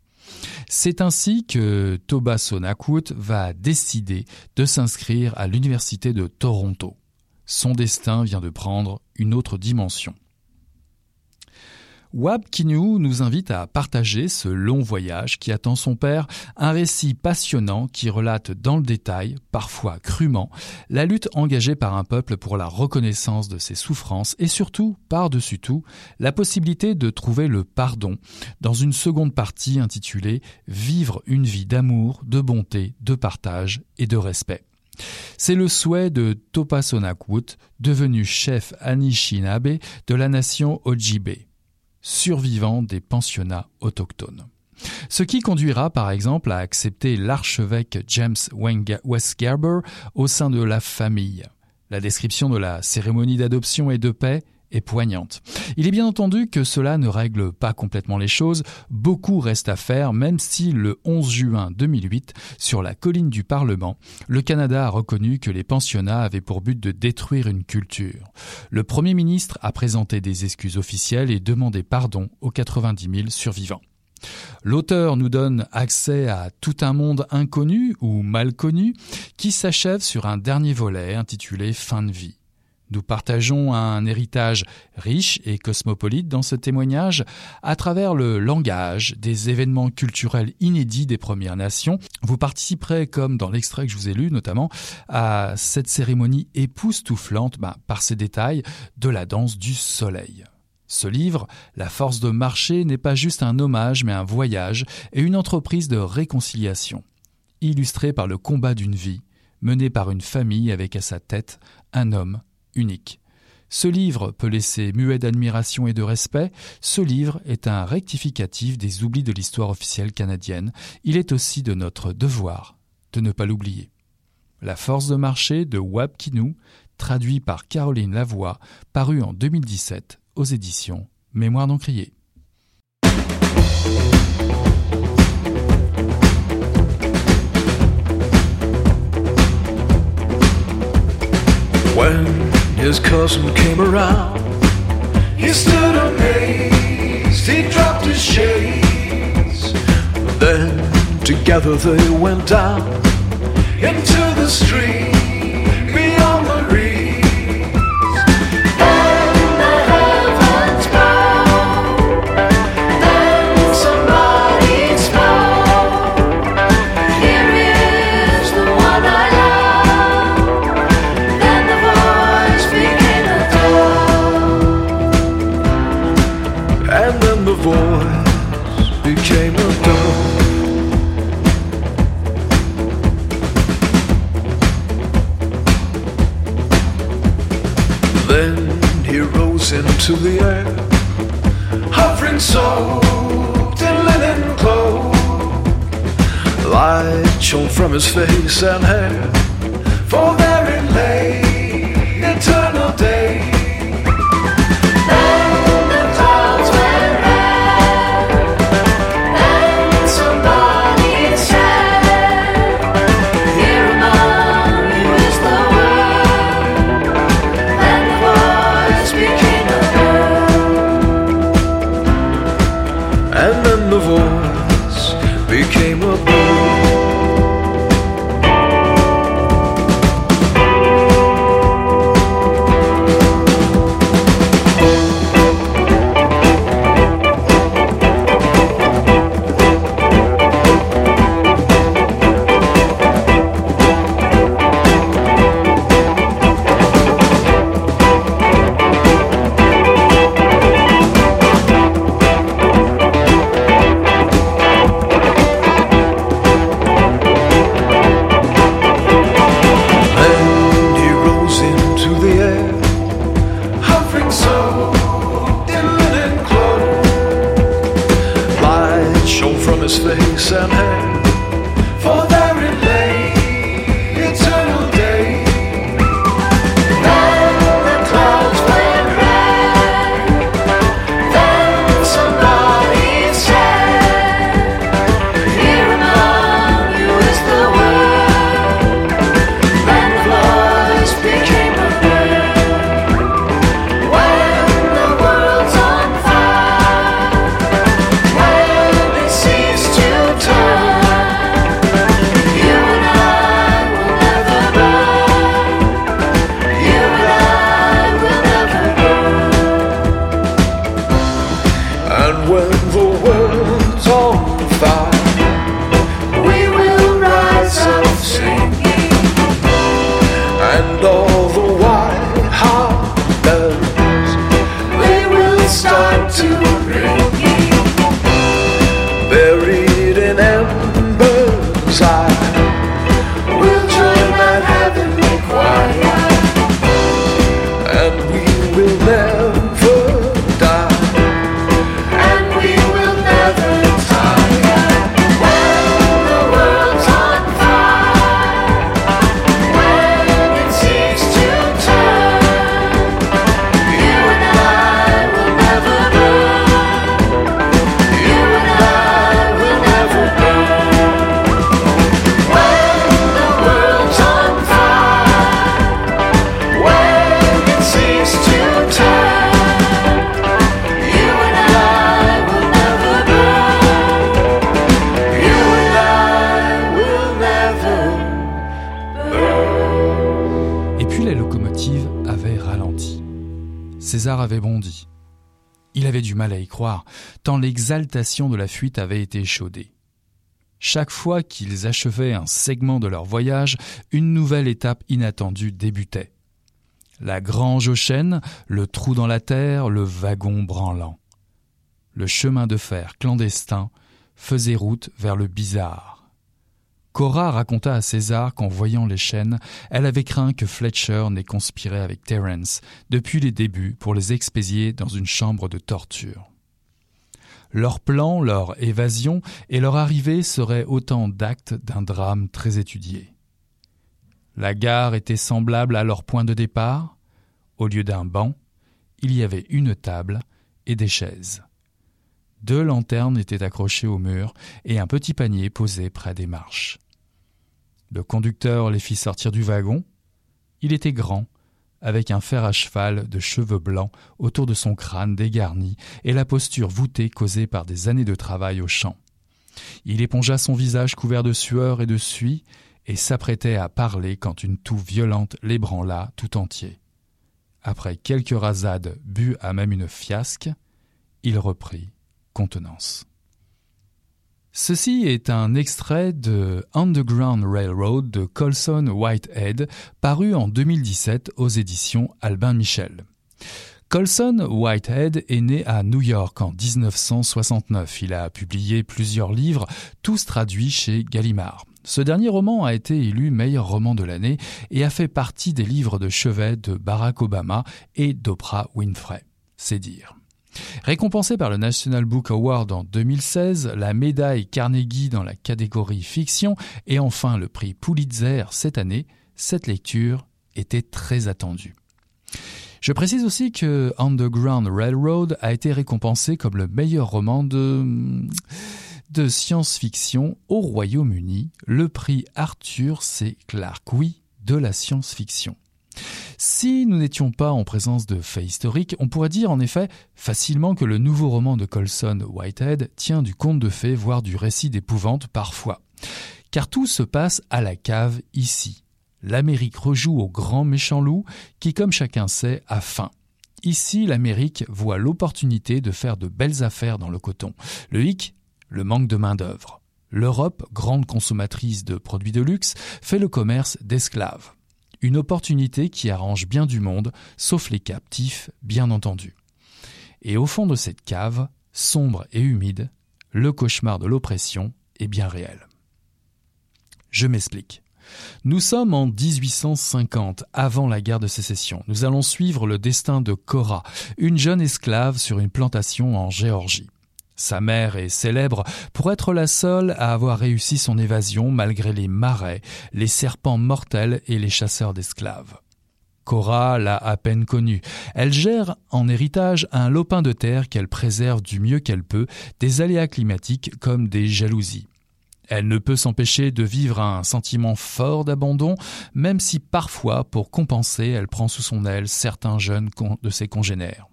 A: C'est ainsi que Toba Sonakwood va décider de s'inscrire à l'Université de Toronto. Son destin vient de prendre une autre dimension. Wab Kinyu nous invite à partager ce long voyage qui attend son père, un récit passionnant qui relate dans le détail, parfois crûment, la lutte engagée par un peuple pour la reconnaissance de ses souffrances et surtout, par-dessus tout, la possibilité de trouver le pardon dans une seconde partie intitulée Vivre une vie d'amour, de bonté, de partage et de respect. C'est le souhait de Topa Sonakwood, devenu chef Anishinaabe de la nation Ojibwe survivants des pensionnats autochtones. Ce qui conduira par exemple à accepter l'archevêque James Westgarber au sein de la famille. La description de la cérémonie d'adoption et de paix poignante. Il est bien entendu que cela ne règle pas complètement les choses, beaucoup reste à faire même si le 11 juin 2008, sur la colline du Parlement, le Canada a reconnu que les pensionnats avaient pour but de détruire une culture. Le Premier ministre a présenté des excuses officielles et demandé pardon aux 90 000 survivants. L'auteur nous donne accès à tout un monde inconnu ou mal connu qui s'achève sur un dernier volet intitulé Fin de vie. Nous partageons un héritage riche et cosmopolite dans ce témoignage à travers le langage des événements culturels inédits des Premières Nations. Vous participerez, comme dans l'extrait que je vous ai lu notamment, à cette cérémonie époustouflante bah, par ses détails de la danse du soleil. Ce livre, La force de marcher, n'est pas juste un hommage mais un voyage et une entreprise de réconciliation, illustré par le combat d'une vie, mené par une famille avec à sa tête un homme unique. Ce livre peut laisser muet d'admiration et de respect. Ce livre est un rectificatif des oublis de l'histoire officielle canadienne. Il est aussi de notre devoir de ne pas l'oublier. La force de marché de Wab Kinou, traduit par Caroline Lavoie, paru en 2017 aux éditions Mémoire.
D: When his cousin came around, he stood amazed. He dropped his shades. Then together they went down into the street hovering soaked in linen clothes. Light shone from his face and hair, for there it lay, eternal day.
A: De la fuite avait été échaudée. Chaque fois qu'ils achevaient un segment de leur voyage, une nouvelle étape inattendue débutait. La grange aux chênes, le trou dans la terre, le wagon branlant. Le chemin de fer clandestin faisait route vers le bizarre. Cora raconta à César qu'en voyant les chaînes, elle avait craint que Fletcher n'ait conspiré avec Terence depuis les débuts pour les expédier dans une chambre de torture. Leur plan, leur évasion et leur arrivée seraient autant d'actes d'un drame très étudié. La gare était semblable à leur point de départ. Au lieu d'un banc, il y avait une table et des chaises. Deux lanternes étaient accrochées au mur et un petit panier posé près des marches. Le conducteur les fit sortir du wagon. Il était grand, avec un fer à cheval de cheveux blancs autour de son crâne dégarni et la posture voûtée causée par des années de travail au champ. Il épongea son visage couvert de sueur et de suie et s'apprêtait à parler quand une toux violente l'ébranla tout entier. Après quelques rasades bues à même une fiasque, il reprit contenance. Ceci est un extrait de Underground Railroad de Colson Whitehead, paru en 2017 aux éditions Albin Michel. Colson Whitehead est né à New York en 1969. Il a publié plusieurs livres, tous traduits chez Gallimard. Ce dernier roman a été élu meilleur roman de l'année et a fait partie des livres de chevet de Barack Obama et d'Oprah Winfrey. C'est dire. Récompensé par le National Book Award en 2016, la médaille Carnegie dans la catégorie fiction et enfin le prix Pulitzer cette année, cette lecture était très attendue. Je précise aussi que Underground Railroad a été récompensé comme le meilleur roman de de science-fiction au Royaume-Uni, le prix Arthur C. Clarke, oui, de la science-fiction. Si nous n'étions pas en présence de faits historiques, on pourrait dire en effet facilement que le nouveau roman de Colson Whitehead tient du conte de fées, voire du récit d'épouvante parfois. Car tout se passe à la cave ici. L'Amérique rejoue au grand méchant loup qui, comme chacun sait, a faim. Ici, l'Amérique voit l'opportunité de faire de belles affaires dans le coton. Le hic, le manque de main-d'œuvre. L'Europe, grande consommatrice de produits de luxe, fait le commerce d'esclaves. Une opportunité qui arrange bien du monde, sauf les captifs, bien entendu. Et au fond de cette cave, sombre et humide, le cauchemar de l'oppression est bien réel. Je m'explique. Nous sommes en 1850, avant la guerre de sécession. Nous allons suivre le destin de Cora, une jeune esclave sur une plantation en Géorgie. Sa mère est célèbre pour être la seule à avoir réussi son évasion malgré les marais, les serpents mortels et les chasseurs d'esclaves. Cora l'a à peine connue. Elle gère en héritage un lopin de terre qu'elle préserve du mieux qu'elle peut des aléas climatiques comme des jalousies. Elle ne peut s'empêcher de vivre un sentiment fort d'abandon, même si parfois, pour compenser, elle prend sous son aile certains jeunes de ses congénères.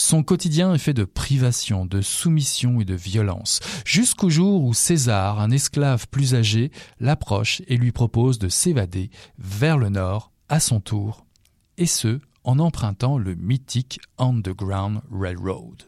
A: Son quotidien est fait de privations, de soumission et de violence, jusqu'au jour où César, un esclave plus âgé, l'approche et lui propose de s'évader vers le nord, à son tour, et ce, en empruntant le mythique Underground Railroad.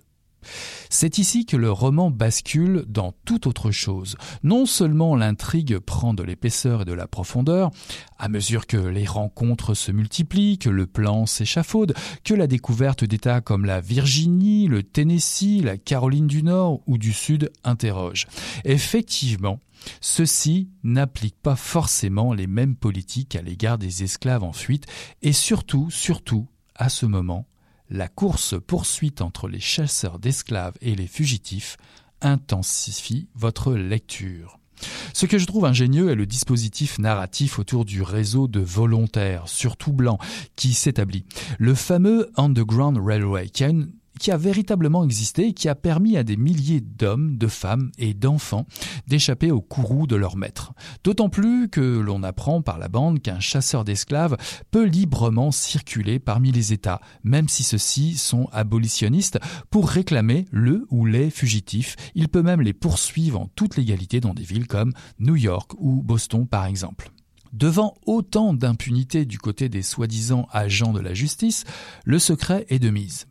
A: C'est ici que le roman bascule dans toute autre chose. Non seulement l'intrigue prend de l'épaisseur et de la profondeur, à mesure que les rencontres se multiplient, que le plan s'échafaude, que la découverte d'États comme la Virginie, le Tennessee, la Caroline du Nord ou du Sud interroge. Effectivement, Ceci n'applique pas forcément les mêmes politiques à l'égard des esclaves en fuite et surtout, surtout, à ce moment, la course-poursuite entre les chasseurs d'esclaves et les fugitifs intensifie votre lecture. Ce que je trouve ingénieux est le dispositif narratif autour du réseau de volontaires, surtout blancs, qui s'établit. Le fameux Underground Railway, qui qui a véritablement existé et qui a permis à des milliers d'hommes, de femmes et d'enfants d'échapper au courroux de leur maître. D'autant plus que l'on apprend par la bande qu'un chasseur d'esclaves peut librement circuler parmi les États, même si ceux-ci sont abolitionnistes, pour réclamer le ou les fugitifs. Il peut même les poursuivre en toute légalité dans des villes comme New York ou Boston par exemple. Devant autant d'impunité du côté des soi-disant agents de la justice, le secret est de mise.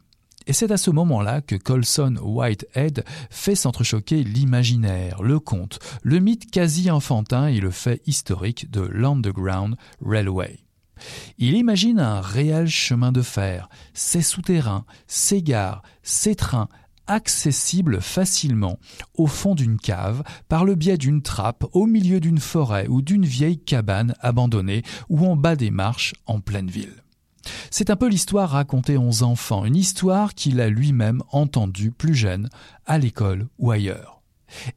A: Et c'est à ce moment-là que Colson Whitehead fait s'entrechoquer l'imaginaire, le conte, le mythe quasi enfantin et le fait historique de l'Underground Railway. Il imagine un réel chemin de fer, ses souterrains, ses gares, ses trains, accessibles facilement au fond d'une cave par le biais d'une trappe au milieu d'une forêt ou d'une vieille cabane abandonnée ou en bas des marches en pleine ville. C'est un peu l'histoire racontée aux enfants, une histoire qu'il a lui-même entendue plus jeune, à l'école ou ailleurs.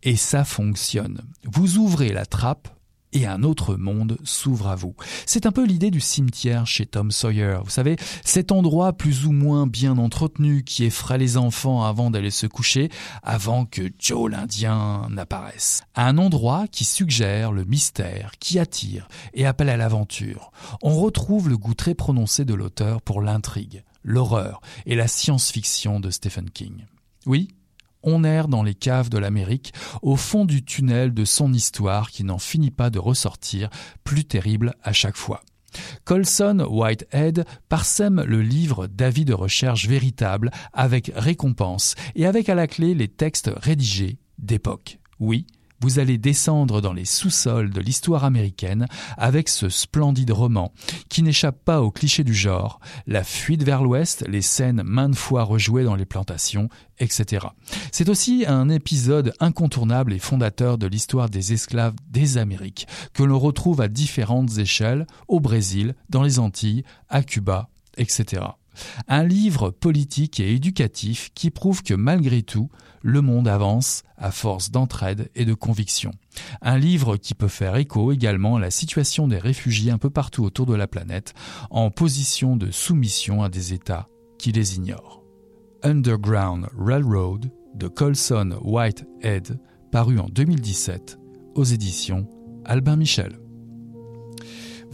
A: Et ça fonctionne. Vous ouvrez la trappe, et un autre monde s'ouvre à vous. C'est un peu l'idée du cimetière chez Tom Sawyer. Vous savez, cet endroit plus ou moins bien entretenu qui effraie les enfants avant d'aller se coucher, avant que Joe l'Indien n'apparaisse. Un endroit qui suggère le mystère, qui attire et appelle à l'aventure. On retrouve le goût très prononcé de l'auteur pour l'intrigue, l'horreur et la science-fiction de Stephen King. Oui, on erre dans les caves de l'Amérique, au fond du tunnel de son histoire qui n'en finit pas de ressortir, plus terrible à chaque fois. Colson Whitehead parsème le livre d'avis de recherche véritable avec récompense et avec à la clé les textes rédigés d'époque. Oui, vous allez descendre dans les sous-sols de l'histoire américaine avec ce splendide roman qui n'échappe pas aux clichés du genre, la fuite vers l'ouest, les scènes maintes fois rejouées dans les plantations, etc. C'est aussi un épisode incontournable et fondateur de l'histoire des esclaves des Amériques que l'on retrouve à différentes échelles au Brésil, dans les Antilles, à Cuba, etc. Un livre politique et éducatif qui prouve que malgré tout, le monde avance à force d'entraide et de conviction. Un livre qui peut faire écho également à la situation des réfugiés un peu partout autour de la planète, en position de soumission à des États qui les ignorent. Underground Railroad de Colson Whitehead, paru en 2017 aux éditions Albin Michel.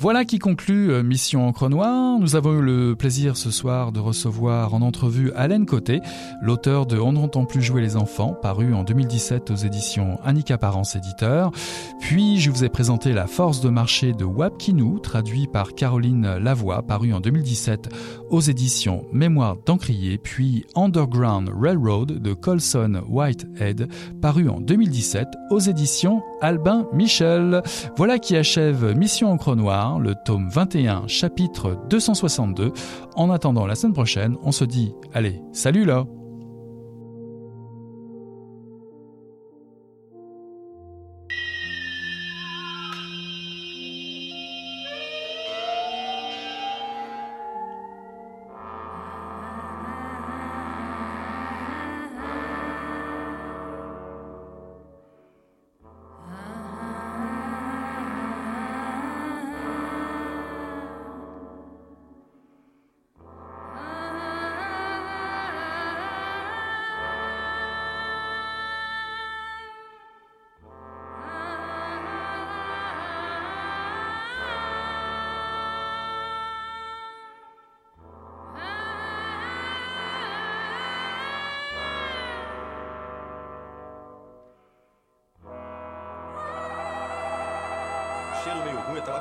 A: Voilà qui conclut euh, Mission Encre Noire. Nous avons eu le plaisir ce soir de recevoir en entrevue Alain Côté, l'auteur de On n'entend plus jouer les enfants, paru en 2017 aux éditions Annika Parence éditeur. Puis je vous ai présenté La force de marché de Wapkinou, traduit par Caroline Lavoie, paru en 2017 aux éditions Mémoire d'Encrier, puis Underground Railroad de Colson Whitehead, paru en 2017 aux éditions Albin Michel. Voilà qui achève Mission Encre Noire le tome 21, chapitre 262. En attendant la semaine prochaine, on se dit, allez, salut là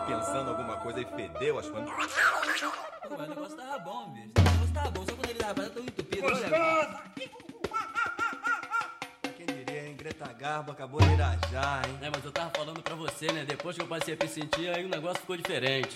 E: pensando alguma coisa e fedeu as coisas.
F: Pô, mas o negócio tava bom, bicho. O negócio tava bom, só quando ele tava tão entupido. Olha,
E: Quem diria, hein? Greta Garbo acabou de irajar, hein?
F: É, mas eu tava falando pra você, né? Depois que eu passei a me sentir, aí o negócio ficou diferente.